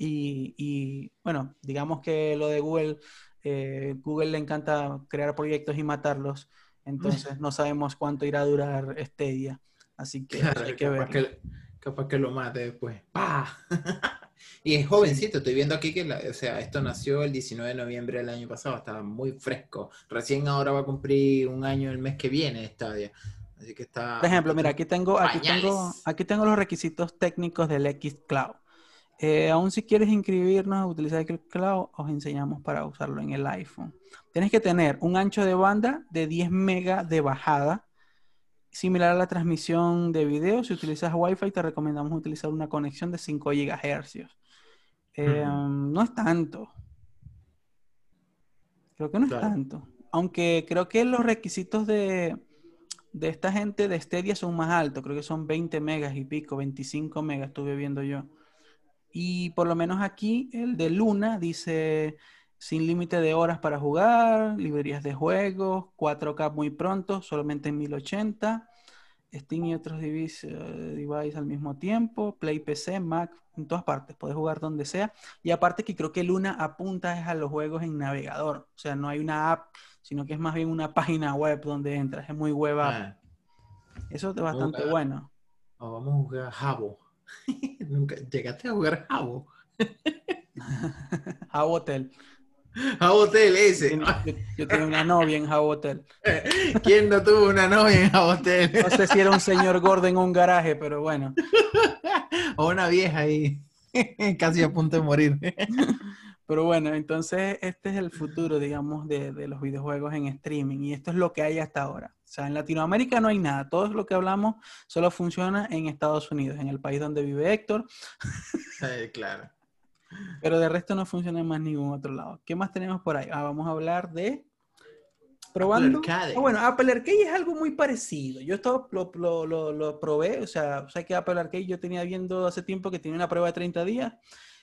Y, bueno, digamos que lo de Google, eh, Google le encanta crear proyectos y matarlos. Entonces no sabemos cuánto irá a durar este día. Así que hay que capaz Que, capaz que lo mate después. y es jovencito, estoy viendo aquí que, o sea, esto nació el 19 de noviembre del año pasado, estaba muy fresco. Recién ahora va a cumplir un año el mes que viene Stadia. Así que está... Por ejemplo, mira, aquí tengo, aquí tengo, aquí tengo los requisitos técnicos del Xcloud. Eh, aún si quieres inscribirnos a utilizar el cloud, os enseñamos para usarlo en el iPhone. Tienes que tener un ancho de banda de 10 megas de bajada, similar a la transmisión de video. Si utilizas Wi-Fi, te recomendamos utilizar una conexión de 5 GHz. Eh, no es tanto. Creo que no es tanto. Aunque creo que los requisitos de, de esta gente de Stadia son más altos. Creo que son 20 megas y pico, 25 megas estuve viendo yo. Y por lo menos aquí el de Luna dice sin límite de horas para jugar, librerías de juegos, 4K muy pronto, solamente en 1080, Steam y otros eh, devices al mismo tiempo, Play PC, Mac, en todas partes, puedes jugar donde sea. Y aparte que creo que Luna apunta a los juegos en navegador, o sea, no hay una app, sino que es más bien una página web donde entras, es muy web app. Ah. Eso es bastante bueno. vamos a jugar Jabo. Nunca llegaste a jugar Jabo. Jabo Hotel. Hotel ese. Yo, tenía una novia en Hotel. ¿Quién no tuvo una novia en Hotel? No sé si era un señor gordo en un garaje, pero bueno. O una vieja ahí, casi a punto de morir. Pero bueno, entonces este es el futuro, digamos, de, de, los videojuegos en streaming y esto es lo que hay hasta ahora. O sea, en Latinoamérica no hay nada. Todo lo que hablamos solo funciona en Estados Unidos, en el país donde vive Héctor. Sí, claro. Pero de resto no funciona en más ningún otro lado. ¿Qué más tenemos por ahí? Ah, vamos a hablar de probando. Ah, bueno, Apple Arcade es algo muy parecido. Yo esto lo, lo, lo, probé, o sea, sé que Apple Arcade yo tenía viendo hace tiempo que tiene una prueba de 30 días.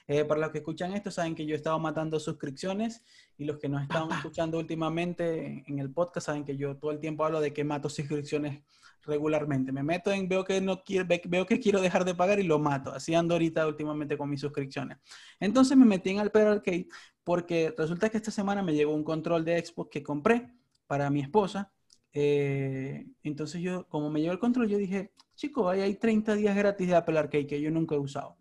Eh, para los que escuchan esto, saben que yo he estado matando suscripciones y los que nos están escuchando últimamente en el podcast saben que yo todo el tiempo hablo de que mato suscripciones regularmente. Me meto en, veo que no quiero, veo que quiero dejar de pagar y lo mato. Así ando ahorita últimamente con mis suscripciones. Entonces me metí en Alper Arcade porque resulta que esta semana me llegó un control de Xbox que compré para mi esposa. Eh, entonces yo, como me llegó el control, yo dije, chico, ahí hay 30 días gratis de Apple Arcade que yo nunca he usado.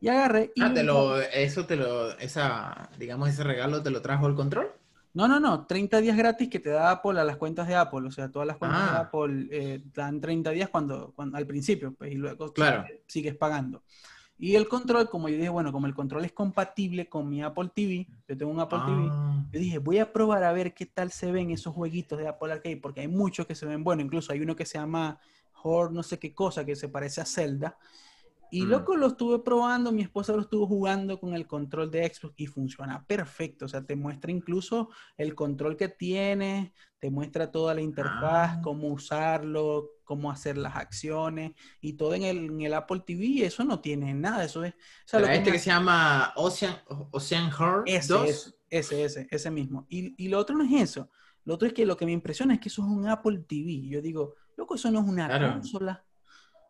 Y agarré y... Ah, te lo, eso te lo, esa, digamos, ese regalo te lo trajo el control. No, no, no, 30 días gratis que te da Apple a las cuentas de Apple. O sea, todas las cuentas de ah. Apple eh, dan 30 días cuando, cuando al principio, pues, y luego claro. sigues pagando. Y el control, como yo dije, bueno, como el control es compatible con mi Apple TV, yo tengo un Apple TV, ah. yo dije, voy a probar a ver qué tal se ven esos jueguitos de Apple Arcade, porque hay muchos que se ven bueno, incluso hay uno que se llama Horde, no sé qué cosa, que se parece a Zelda, y mm. loco, lo estuve probando, mi esposa lo estuvo jugando con el control de Xbox y funciona perfecto. O sea, te muestra incluso el control que tiene, te muestra toda la interfaz, ah. cómo usarlo, cómo hacer las acciones y todo en el, en el Apple TV. Eso no tiene nada. Eso es. O este que, se llama Ocean, Ocean Heart ese, 2. Ese, ese, ese, mismo. Y, y, lo otro no es eso. Lo otro es que lo que me impresiona es que eso es un Apple TV. Yo digo, loco, eso no es una consola.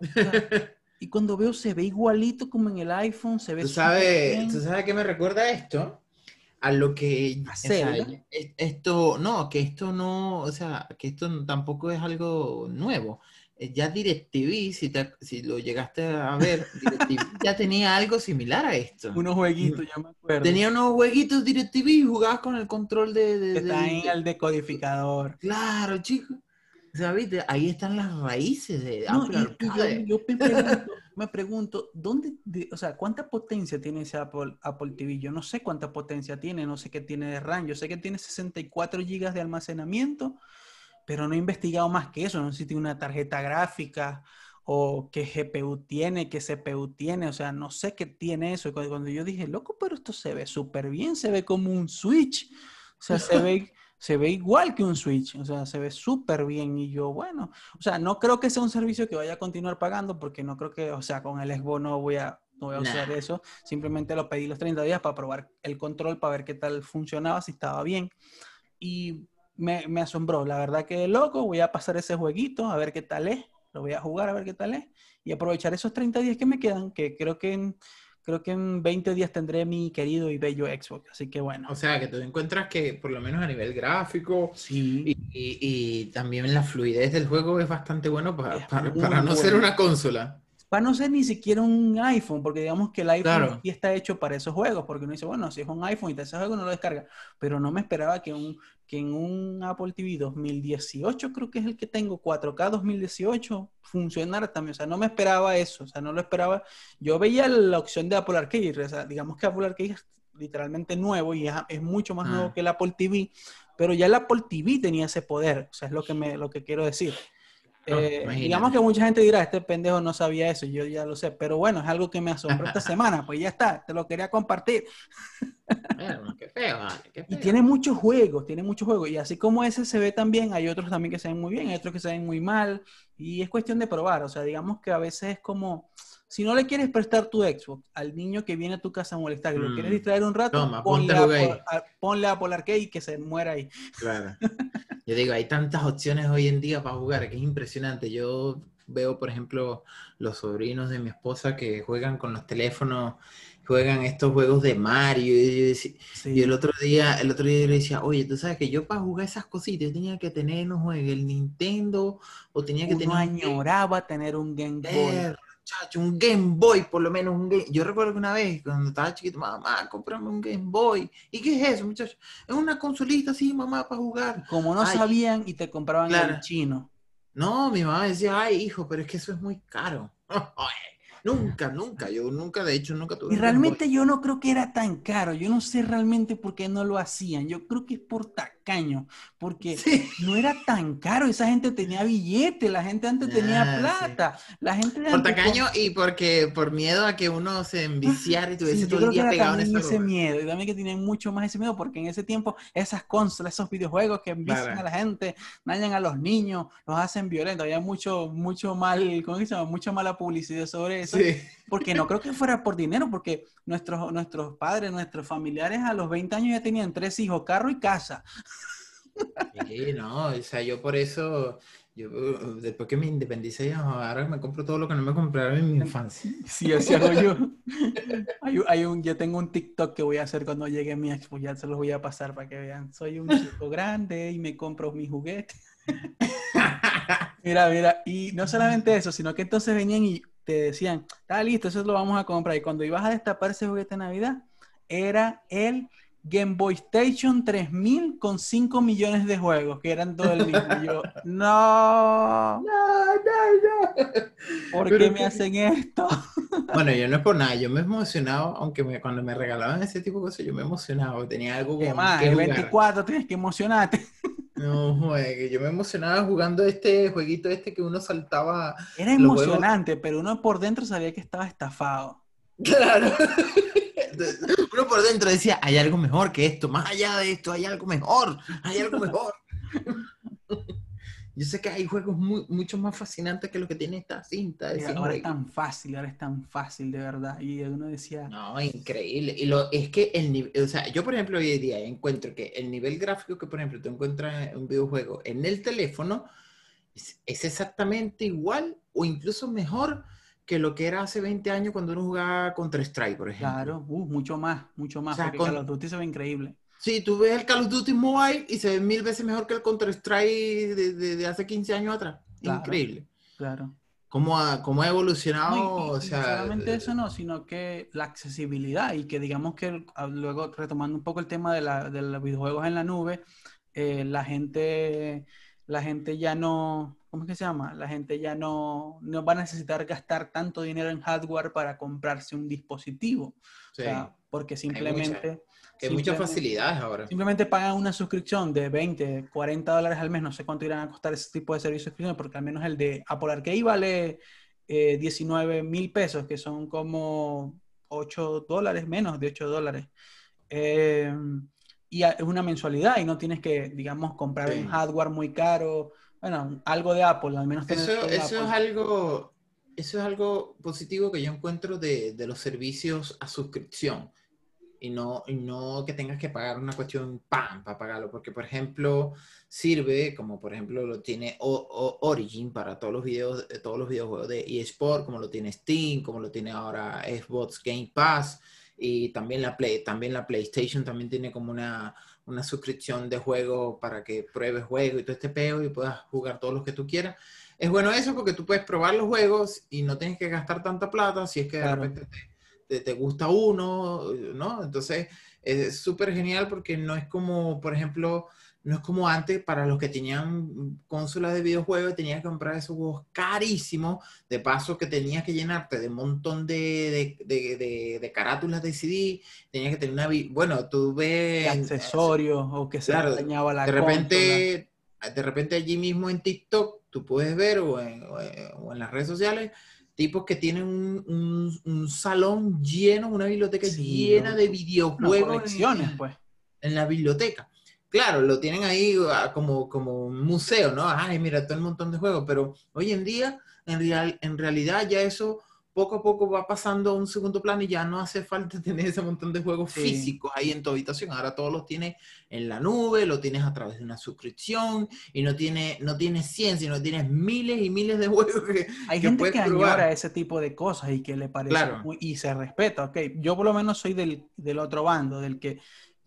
Y cuando veo se ve igualito como en el iPhone, se ve... ¿Tú sabes, ¿tú sabes a qué me recuerda esto? A lo que... esto, no, que esto no, o sea, que esto tampoco es algo nuevo. eh, ya DirecTV, si, te, si lo llegaste a ver, DirecTV ya tenía algo similar a esto. Unos jueguitos, ya me acuerdo. Tenía unos jueguitos DirecTV y jugabas con el control de... de, Está de- en el decodificador. Claro, chicos. ¿Viste? Ahí están las raíces de No, Apple y- y yo, yo me pregunto, me pregunto, ¿dónde, de- o sea, cuánta potencia tiene ese Apple, Apple TV? Yo no sé cuánta potencia tiene, no sé qué tiene de RAM, yo sé que tiene 64 GB de almacenamiento, pero no he investigado más que eso, no sé si tiene una tarjeta gráfica o qué GPU tiene, qué CPU tiene, o sea, no sé qué tiene eso. Y cuando, cuando yo dije, loco, pero esto se ve súper bien, se ve como un Switch, o sea, se ve... Se ve igual que un Switch, o sea, se ve súper bien. Y yo, bueno, o sea, no creo que sea un servicio que vaya a continuar pagando porque no creo que, o sea, con el Xbox no voy a, no voy a usar eso. Simplemente lo pedí los 30 días para probar el control, para ver qué tal funcionaba, si estaba bien. Y me, me asombró, la verdad que loco, voy a pasar ese jueguito, a ver qué tal es. Lo voy a jugar, a ver qué tal es. Y aprovechar esos 30 días que me quedan, que creo que en, creo que en 20 días tendré mi querido y bello Xbox. Así que bueno. O sea, que tú encuentras que por lo menos a nivel gráfico Sí. y, y- y también la fluidez del juego es bastante bueno para, Es para, no ser una consola. Para no ser ni siquiera un iPhone, porque digamos que el iPhone Claro. sí está hecho para esos juegos, porque uno dice, bueno, si es un iPhone y te ese juego no lo descarga, pero no me esperaba que, un, que en un Apple TV 2018, creo que es el que tengo, 4K 2018, funcionara también, o sea, no me esperaba eso, o sea, no lo esperaba. Yo veía la opción de Apple Arcade, o sea, digamos que Apple Arcade es literalmente nuevo y es, es mucho más Ah. nuevo que el Apple TV, pero ya el Apple TV tenía ese poder, o sea, es lo que, me, lo que quiero decir. No, Eh, digamos que mucha gente dirá, este pendejo no sabía eso, yo ya lo sé, pero bueno, es algo que me asombró esta semana, pues ya está, te lo quería compartir. Bueno, qué feo, vale, qué Y tiene muchos juegos, tiene muchos juegos, y así como ese se ve también, hay otros también que se ven muy bien, hay otros que se ven muy mal, y es cuestión de probar, o sea, digamos que a veces es como, si no le quieres prestar tu Xbox al niño que viene a tu casa a molestar, que lo Mm. quieres distraer un rato, Toma, ponle, a, a ponle Arcade y que se muera ahí. Claro. Yo digo, hay tantas opciones hoy en día para jugar que es impresionante. Yo veo, por ejemplo, los sobrinos de mi esposa que juegan con los teléfonos, juegan estos juegos de Mario. Y, Sí. el otro día, el otro día yo le decía, oye, tú sabes que yo para jugar esas cositas yo tenía que tener, no juegue el Nintendo o tenía que Uno tener añoraba tener un Game Boy. Muchacho, un Game Boy, por lo menos un Game. Yo recuerdo que una vez, cuando estaba chiquito, mamá, cómprame un Game Boy. ¿Y qué es eso, muchacho? Es una consolita así, mamá, para jugar. Como no Ay. sabían y te compraban Claro. el chino. No, mi mamá decía, ay, hijo, pero es que eso es muy caro. nunca, nunca, yo nunca, de hecho, nunca tuve Y un Game realmente yo no creo que era tan caro. Yo no sé realmente por qué no lo hacían. Yo creo que es por tacaño. Porque. Sí. no era tan caro. Esa gente tenía billete. La gente antes tenía Ah, sí. plata. La gente Por antes tacaño y porque por miedo a que uno se enviciara y Sí, tuviese yo todo el día pegado en ese broma. miedo. Y también que tienen mucho más ese miedo porque en ese tiempo esas consolas, esos videojuegos que envician Claro. a la gente, dañan a los niños, los hacen violentos. Había mucho, mucho mal, ¿cómo se llama? Mucha mala publicidad sobre eso. Sí. Porque no creo que fuera por dinero, porque nuestros, nuestros padres, nuestros familiares a los 20 años ya tenían tres hijos, carro y casa. Sí, no, o sea, yo por eso, yo uh, después que me independicé, ahora me compro todo lo que no me compraron en mi infancia. Sí, así hago yo. Hay, hay un, yo tengo un TikTok que voy a hacer cuando llegue mi expo, ya se los voy a pasar para que vean. Soy un chico grande y me compro mi juguete. Mira, mira, y no solamente eso, sino que entonces venían y te decían, está listo, eso lo vamos a comprar. Y cuando ibas a destapar ese juguete de Navidad, era el Game Boy Station 3000 con 5 millones de juegos, que eran todo el mismo. Y yo, no, No, no, no. ¿por Pero qué me que- hacen esto? Bueno, yo no es por nada, yo me emocionaba, aunque me, cuando me regalaban ese tipo de cosas, yo me emocionaba, tenía algo ¿Qué con más? El jugar. 24 tienes que emocionarte. No, juegue, yo me emocionaba jugando este jueguito este que uno saltaba. Era juegos- emocionante, pero uno por dentro sabía que estaba estafado. Claro. Uno por dentro decía, hay algo mejor que esto, más allá de esto, hay algo mejor, hay algo mejor. Yo sé que hay juegos muy, mucho más fascinantes que lo que tiene esta cinta. de Y 100 ahora es tan fácil, ahora es tan fácil, de verdad. Y uno decía, No, increíble. Y lo, es que el nivel, o sea, yo por ejemplo hoy en día encuentro que el nivel gráfico que por ejemplo tú encuentras en un videojuego en el teléfono es, es exactamente igual o incluso mejor que lo que era hace 20 años cuando uno jugaba contra Strike, por ejemplo. claro, uh, mucho más, mucho más, O sea, porque con- Call of Duty se ve increíble. Sí, tú ves el Call of Duty Mobile y se ve mil veces mejor que el Counter Strike de, de- de hace 15 años atrás. Claro. Increíble. Claro. ¿Cómo ha, cómo ha evolucionado? No, y- y- o sea, solamente eso no, sino que la accesibilidad y que digamos que ah, luego retomando un poco el tema de, la, de los videojuegos en la nube, eh, la gente, la gente ya no, ¿cómo es que se llama? La gente ya no, no va a necesitar gastar tanto dinero en hardware para comprarse un dispositivo. sí, O sea, porque simplemente... que hay muchas simplemente- facilidades ahora. Simplemente pagan una suscripción de 20, 40 dólares al mes, no sé cuánto irán a costar ese tipo de servicio de suscripción, porque al menos el de Apple Arcade vale eh, 19 mil pesos, que son como 8 dólares, menos de 8 dólares. Eh, y es una mensualidad y no tienes que, digamos, comprar Sí. un hardware muy caro. Bueno, algo de Apple, al menos Eso, eso es algo, eso es algo positivo que yo encuentro de, de los servicios a suscripción. Y no, y no que tengas que pagar una cuestión ¡pam! para pagarlo. Porque, por ejemplo, sirve, como por ejemplo lo tiene O- O- Origin para todos los videos, eh, todos los videojuegos de eSport, como lo tiene Steam, como lo tiene ahora Xbox Game Pass. Y también la, Play, también la PlayStation también tiene como una, una suscripción de juego para que pruebes juegos y todo este peo y puedas jugar todos los que tú quieras. Es bueno eso porque tú puedes probar los juegos y no tienes que gastar tanta plata si es que de Claro. repente te, te- te gusta uno, ¿no? Entonces es súper genial porque no es como, por ejemplo, no es como antes para los que tenían consolas de videojuegos, tenías que comprar esos juegos carísimos, de paso que tenías que llenarte de un montón de, de, de- de- de carátulas de CD, tenías que tener una... Bueno, tú ves... Accesorios o que se Claro, dañaba la de consola. repente, de repente allí mismo en TikTok tú puedes ver o en, o en- las redes sociales tipos que tienen un, un- un salón lleno, una biblioteca Sí, llena no. de videojuegos en, pues. en la biblioteca. Claro, lo tienen ahí ah, como, como un museo, ¿no? Ay, mira, todo el montón de juegos, pero hoy en día, en, real, en realidad ya eso poco a poco va pasando a un segundo plano y ya no hace falta tener ese montón de juegos Sí. físicos ahí en tu habitación. Ahora todos los tienes en la nube, lo tienes a través de una suscripción y no tienes no tienes 100, sino tienes miles y miles de juegos que, Hay que gente puedes que probar. añora ese tipo de cosas y que le parece Claro. muy- y se respeta, ok. Yo por lo menos soy del, del otro bando, del que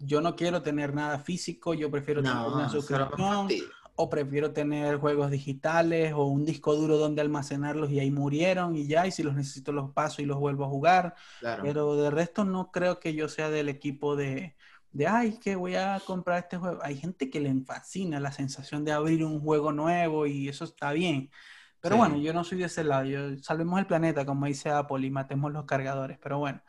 yo no quiero tener nada físico, yo prefiero tener una suscripción o prefiero tener juegos digitales o un disco duro donde almacenarlos y ahí murieron y ya, y si los necesito los paso y los vuelvo a jugar. Claro. Pero de resto no creo que yo sea del equipo de, de, ay, que voy a comprar este juego. Hay gente que le fascina la sensación de abrir un juego nuevo y eso está bien. Pero Sí. bueno, yo no soy de ese lado. Yo, salvemos el planeta, como dice Apple, y matemos los cargadores. Pero bueno,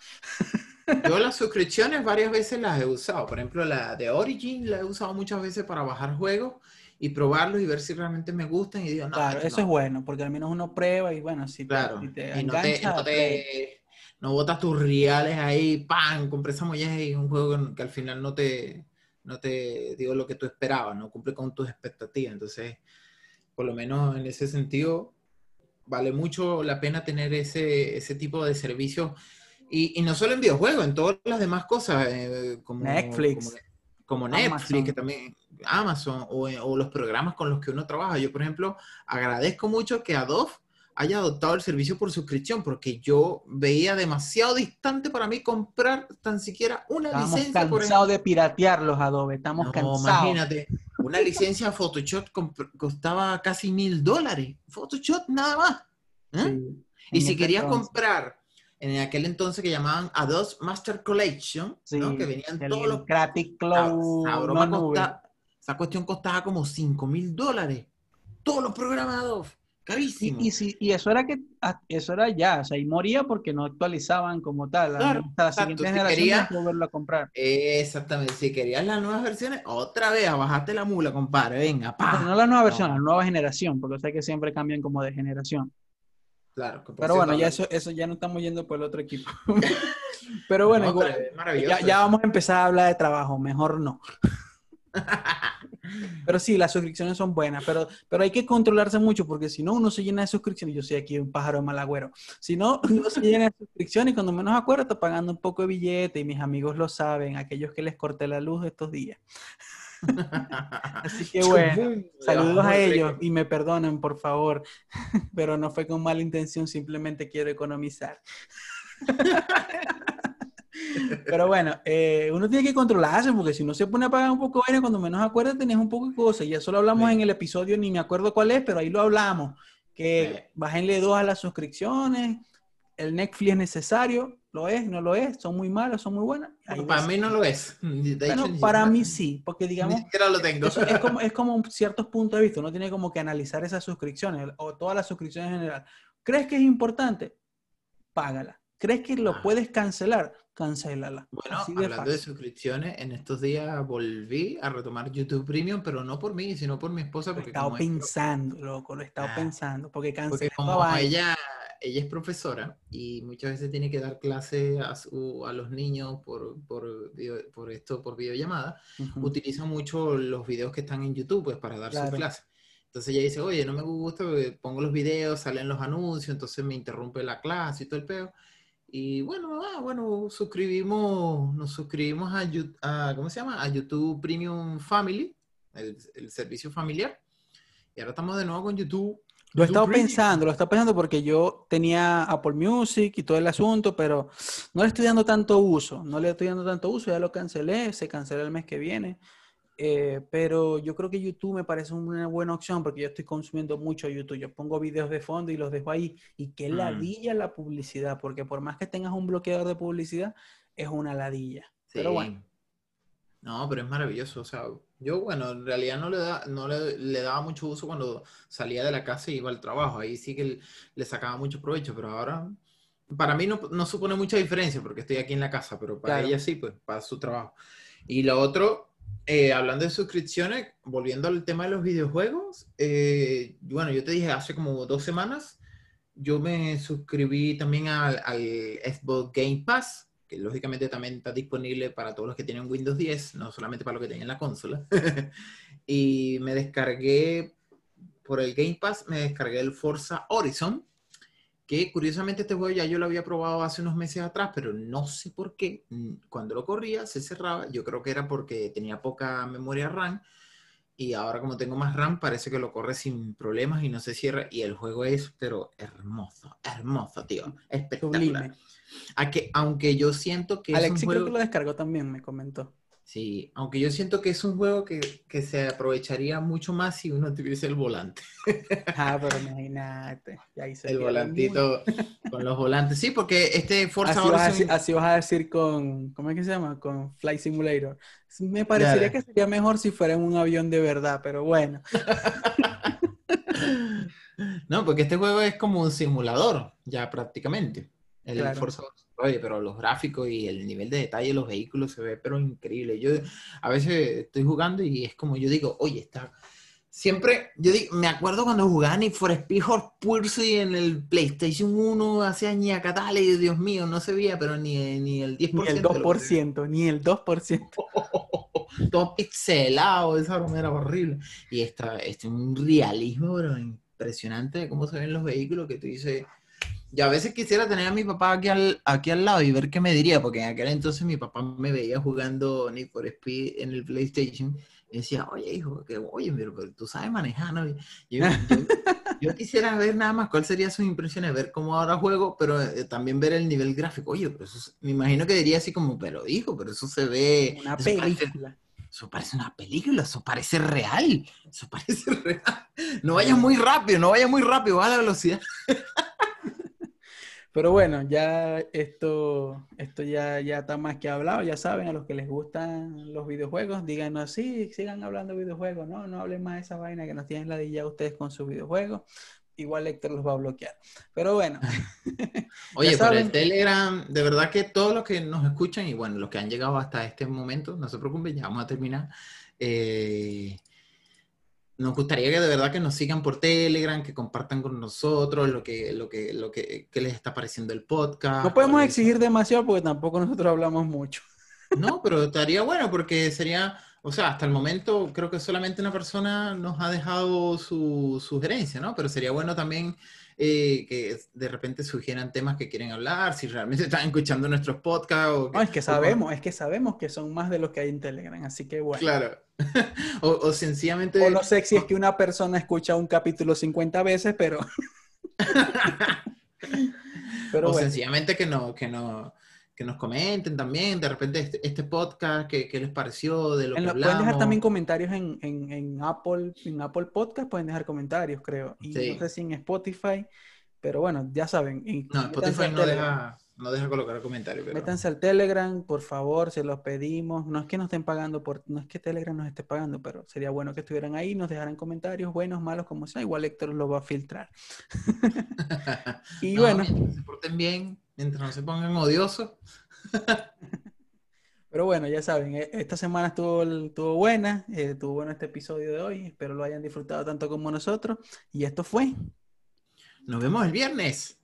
Yo las suscripciones varias veces las he usado. Por ejemplo, la de Origin la he usado muchas veces para bajar juegos y probarlos y ver si realmente me gustan. Y digo, no, claro, eso no. es bueno, porque al menos uno prueba y bueno, si te, Claro. si te y no te, no te- botas tus reales ahí, ¡pam! Compré esa y un juego que, que al final no te, no te digo lo que tú esperabas, no cumple con tus expectativas. Entonces, por lo menos en ese sentido, vale mucho la pena tener ese, ese tipo de servicios. Y, y no solo en videojuegos, en todas las demás cosas, eh, como Netflix. como, como Netflix, Amazon. que también Amazon, o, o los programas con los que uno trabaja. Yo, por ejemplo, agradezco mucho que Adobe haya adoptado el servicio por suscripción, porque yo veía demasiado distante para mí comprar tan siquiera una Estamos licencia, por cansados de piratear los Adobe, estamos No, cansados. imagínate, una licencia Photoshop costaba casi mil dólares. Photoshop nada más. ¿eh? Sí, Y si querías entonces. comprar en aquel entonces que llamaban Adobe Master Collection, Sí, ¿no? que venían todos los... Creative Cloud, no costa- esa cuestión costaba como 5 mil dólares. Todos los programas Adobe. Carísimo. Y, y, si- y eso era que ah, eso era ya, o sea, y moría porque no actualizaban como tal. Claro, Hasta la siguiente Si generación volverlo a comprar. Exactamente. Si querías las nuevas versiones, otra vez a bajarte la mula, compadre. Venga, pa. Bueno, no la nueva versión, No. la nueva generación, porque sé que siempre cambian como de generación. Claro. que Pero bueno, ya eso, eso ya no estamos yendo por el otro equipo. Pero bueno, no, igual, pero ya, ya vamos a empezar a hablar de trabajo, mejor no. Pero sí, las suscripciones son buenas, pero, pero hay que controlarse mucho porque si no, uno se llena de suscripciones. Yo soy aquí un pájaro de malagüero. Si no, uno se llena de suscripciones y cuando menos acuerdo está pagando un poco de billete y mis amigos lo saben, aquellos que les corté la luz estos días. Así que bueno, saludos a el ellos y me perdonen, por favor, pero no fue con mala intención, simplemente quiero economizar. Pero bueno, eh, uno tiene que controlarse porque si no se pone a pagar un poco de vaina, cuando menos acuerda tenés un poco de cosas. Ya solo hablamos Sí. en el episodio, ni me acuerdo cuál es, pero ahí lo hablamos. que bájenle dos a las suscripciones, el Netflix es necesario, lo es, no lo es, son muy malos, son muy buenas. para mí no lo es. para mí sí, porque digamos, lo tengo. es, como, es como ciertos puntos de vista, uno tiene como que analizar esas suscripciones o todas las suscripciones en general. ¿Crees que es importante? Págala. ¿Crees que lo ah. puedes cancelar? Cancélala. Bueno, hablando de suscripciones, en estos días volví a retomar YouTube Premium, pero no por mí, sino por mi esposa. Porque lo he estado pensando, loco, lo he estado ah, pensando, porque cancelé. como ella, ella es profesora y muchas veces tiene que dar clases a, a los niños por, por, por, esto, por videollamada, utiliza mucho los videos que están en YouTube pues, para dar sus clases. Entonces ella dice, oye, no me gusta, pongo los videos, salen los anuncios, entonces me interrumpe la clase y todo el peo. Y bueno, ah, bueno, suscribimos, nos suscribimos a, ¿cómo se llama? A YouTube Premium Family, el, servicio familiar. Y ahora estamos de nuevo con YouTube. Lo he estado pensando, lo he estado pensando porque yo tenía Apple Music y todo el asunto, pero no le estoy dando tanto uso, no le estoy dando tanto uso, ya lo cancelé, se cancela el mes que viene. Eh, pero yo creo que YouTube me parece una buena opción porque yo estoy consumiendo mucho YouTube. Yo pongo videos de fondo y los dejo ahí. Y qué mm. ladilla la publicidad, porque por más que tengas un bloqueador de publicidad, es una ladilla. Pero bueno. No, pero es maravilloso. O sea, yo, bueno, en realidad no le, da, no le, daba mucho uso cuando salía de la casa y iba al trabajo. Ahí sí que le sacaba mucho provecho, pero ahora para mí no, supone mucha diferencia porque estoy aquí en la casa, pero para ella sí, pues, para su trabajo. Y lo otro, eh, hablando de suscripciones, volviendo al tema de los videojuegos, eh, bueno, yo te dije hace como dos semanas, yo me suscribí también al, al, Xbox Game Pass, que lógicamente también está disponible para todos los que tienen Windows 10, no solamente para los que tienen la consola. y me descargué, por el Game Pass, me descargué el Forza Horizon, que curiosamente este juego ya yo lo había probado hace unos meses atrás, pero no sé por qué. Mm, cuando lo corría se cerraba. Yo creo que era porque tenía poca memoria RAM. Y ahora como tengo más RAM, parece que lo corre sin problemas y no se cierra. Y el juego es, pero hermoso, hermoso, tío. Espectacular. A que, aunque yo siento que... Alex creo que lo descargó también, me comentó. Sí, aunque yo siento que es un juego que, que, se aprovecharía mucho más si uno tuviese el volante. Ah, pero imagínate. el volantito con los volantes. Sí, porque este Forza así Vas a, así vas a decir con, ¿cómo es que se llama? Con Flight Simulator. Me parecería que sería mejor si fuera un avión de verdad, pero bueno. no, porque este juego es como un simulador, ya prácticamente. El Forza Oye, pero los gráficos y el nivel de detalle de los vehículos se ve pero increíble. Yo a veces estoy jugando y es como yo digo, oye, está... Siempre, yo digo, me acuerdo cuando jugaba Need for Speed Hot Pursuit en el PlayStation 1 hace añacatales y Dios mío, no se veía, pero ni, ni el 10%. Ni el 2%, ni el 2%. todo pixelado, esa broma era horrible. Y está, este un realismo, pero impresionante de cómo se ven los vehículos que tú dices, y a veces quisiera tener a mi papá aquí al, aquí al lado y ver qué me diría, porque en aquel entonces mi papá me veía jugando Need for Speed en el PlayStation y decía, oye, hijo, que, oye, pero, tú sabes manejar, ¿no? Yo, quisiera ver nada más cuál sería sus impresiones, ver cómo ahora juego, pero eh, también ver el nivel gráfico. Oye, pues me imagino que diría así como, pero hijo, pero eso se ve... Una película. eso parece una película, eso parece real, eso parece real. No vayas muy rápido, no vayas muy rápido, va a la velocidad. Pero bueno, ya esto, esto ya, ya está más que hablado, ya saben, a los que les gustan los videojuegos, díganos, sí, sigan hablando de videojuegos, no, no hablen más de esa vaina que nos tienen la ya ustedes con sus videojuegos. Igual Héctor los va a bloquear. Pero bueno. Oye, por el Telegram, de verdad que todos los que nos escuchan y bueno, los que han llegado hasta este momento, no se preocupen, ya vamos a terminar. Eh, nos gustaría que de verdad que nos sigan por Telegram, que compartan con nosotros lo que, lo que, lo que, les está pareciendo el podcast. No podemos exigir demasiado porque tampoco nosotros hablamos mucho. No, pero estaría bueno porque sería, o sea, hasta el momento creo que solamente una persona nos ha dejado su sugerencia, ¿no? Pero sería bueno también eh, que de repente sugieran temas que quieren hablar, si realmente están escuchando nuestros podcasts. O no, es que sabemos, es que sabemos que son más de los que hay en Telegram, así que bueno. Claro. o, sencillamente... O no sé si es que una persona escucha un capítulo 50 veces, pero... pero o sencillamente que no, que no que nos comenten también, de repente este, este podcast, ¿qué, ¿qué, les pareció de lo que hablamos. Pueden dejar también comentarios en, en, en, Apple, en Apple Podcast, pueden dejar comentarios, creo. Y no sé si en Spotify, pero bueno, ya saben. No, Spotify no deja, no deja colocar comentarios. Pero... Métanse al Telegram, por favor, se los pedimos. No es que nos estén pagando, por, no es que Telegram nos esté pagando, pero sería bueno que estuvieran ahí, nos dejaran comentarios, buenos, malos, como sea. Igual Héctor los va a filtrar. y bueno. se porten bien, mientras no se pongan odiosos. Pero bueno, ya saben, e, esta semana estuvo, estuvo buena, eh, estuvo bueno este episodio de hoy, espero lo hayan disfrutado tanto como nosotros. Y esto fue. Nos vemos el viernes.